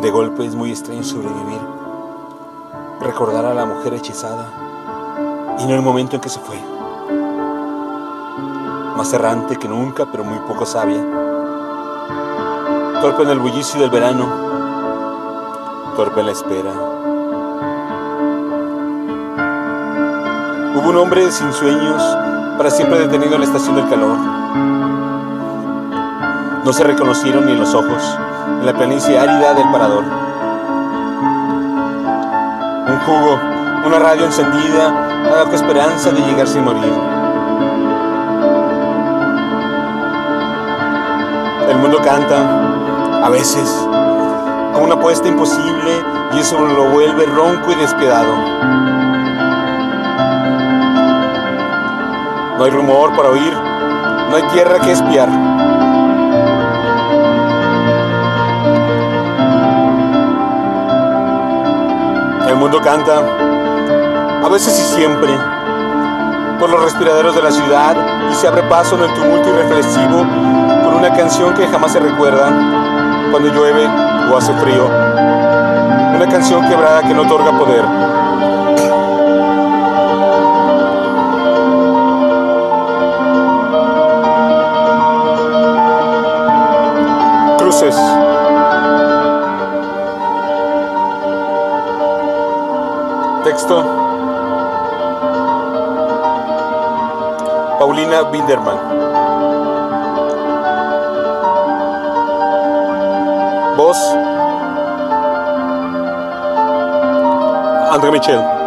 De golpe es muy extraño sobrevivir, recordar a la mujer hechizada y no el momento en que se fue. Más errante que nunca, pero muy poco sabia. Torpe en el bullicio del verano, torpe en la espera. Hubo un hombre sin sueños, para siempre detenido en la estación del calor. No se reconocieron ni los ojos, en la planicie árida del parador. Un jugo, una radio encendida, con esperanza de llegar sin morir. El mundo canta, a veces, a una apuesta imposible y eso lo vuelve ronco y despiadado. No hay rumor para oír, no hay tierra que espiar. El mundo canta, a veces y siempre, por los respiraderos de la ciudad y se abre paso en el tumulto irreflexivo por una canción que jamás se recuerda cuando llueve o hace frío. Una canción quebrada que no otorga poder. Cruces. Texto. Paulina Binderman. Voz. André Michel.